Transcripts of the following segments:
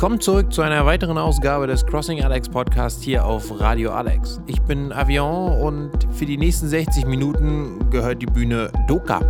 Willkommen zurück zu einer weiteren Ausgabe des Crossing Alex Podcast hier auf Radio Alex. Ich bin Avion und für die nächsten 60 Minuten gehört die Bühne Doka.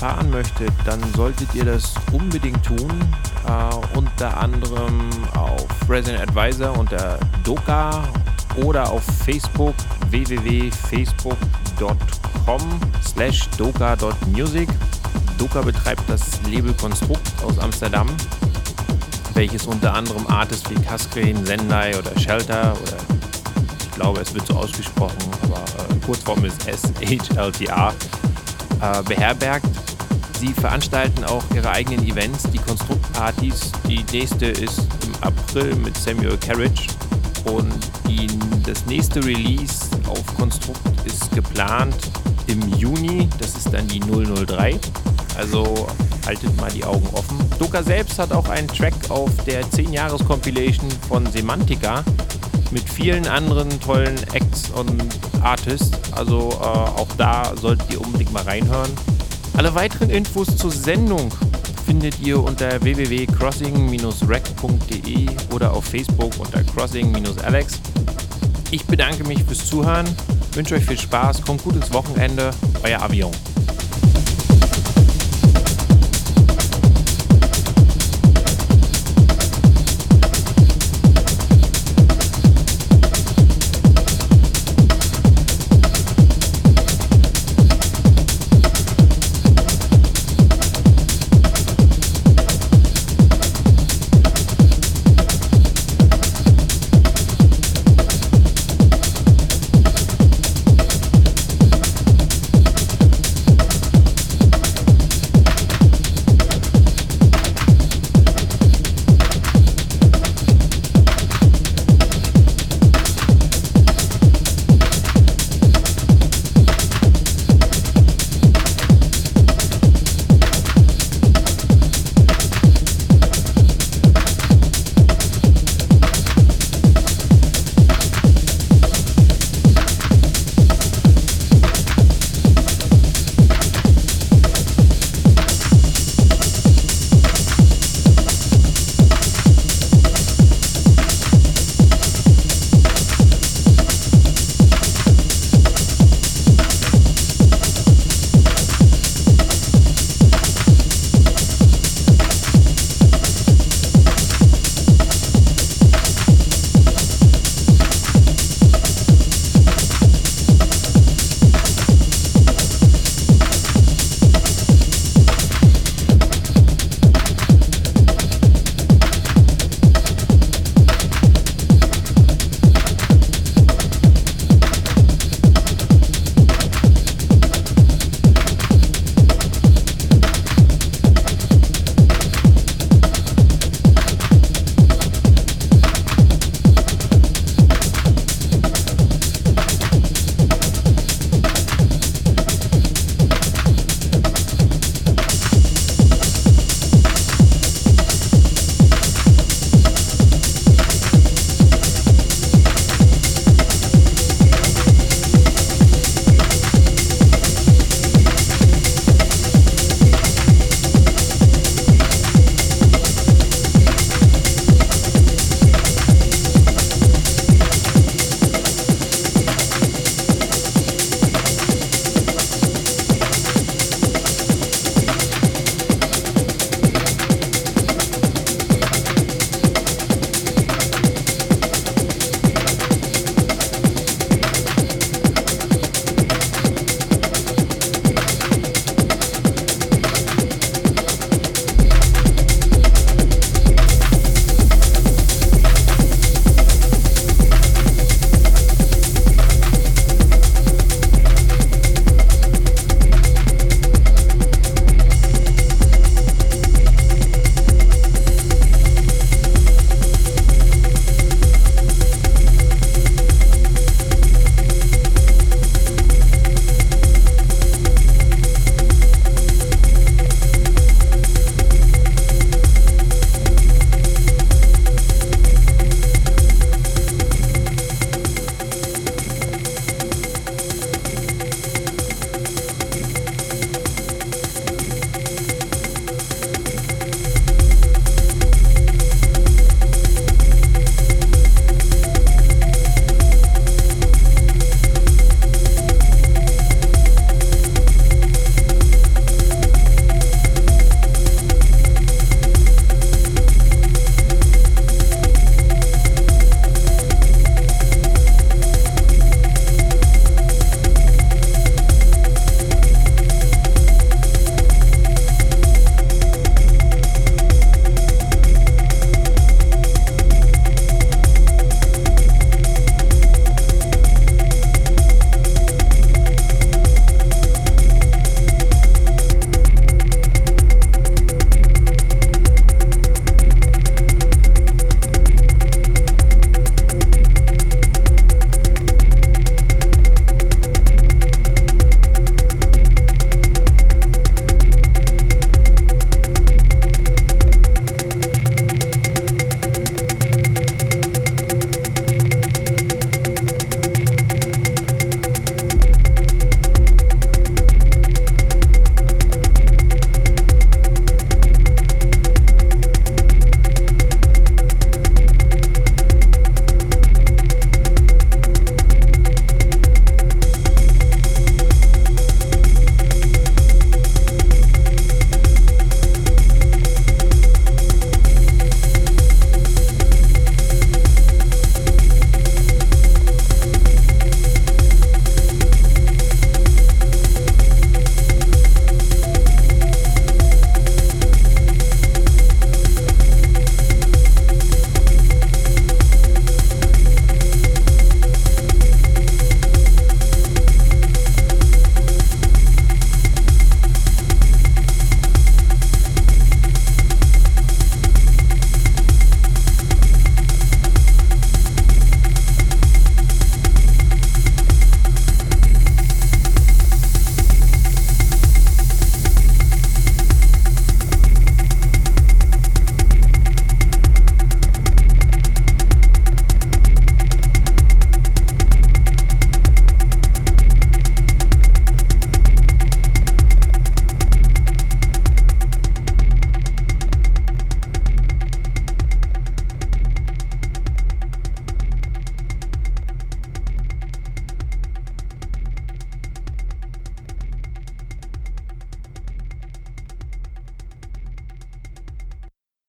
Erfahren möchtet, dann solltet ihr das unbedingt tun. Äh, unter anderem auf Resident Advisor unter Doka oder auf Facebook www.facebook.com slash doka.music. Doka betreibt das Label Konstrukt aus Amsterdam, welches unter anderem Artists wie Kaskren, Sendai oder Shelter oder glaube, es wird so ausgesprochen, aber äh, Kurzform ist SHLTA, äh, beherbergt. Sie veranstalten auch ihre eigenen Events, die Konstruktpartys. Die nächste ist im April mit Samuel Carriage und die, das nächste Release auf Konstrukt ist geplant im Juni. Das ist dann die 003. Also haltet mal die Augen offen. Doka selbst hat auch einen Track auf der 10-Jahres-Compilation von Semantica mit vielen anderen tollen Acts und Artists. Also äh, auch da solltet ihr unbedingt mal reinhören. Alle weiteren Infos zur Sendung findet ihr unter www.crossing-rec.de oder auf Facebook unter crossing-alex. Ich bedanke mich fürs Zuhören, wünsche euch viel Spaß, kommt gut ins Wochenende, euer Avion.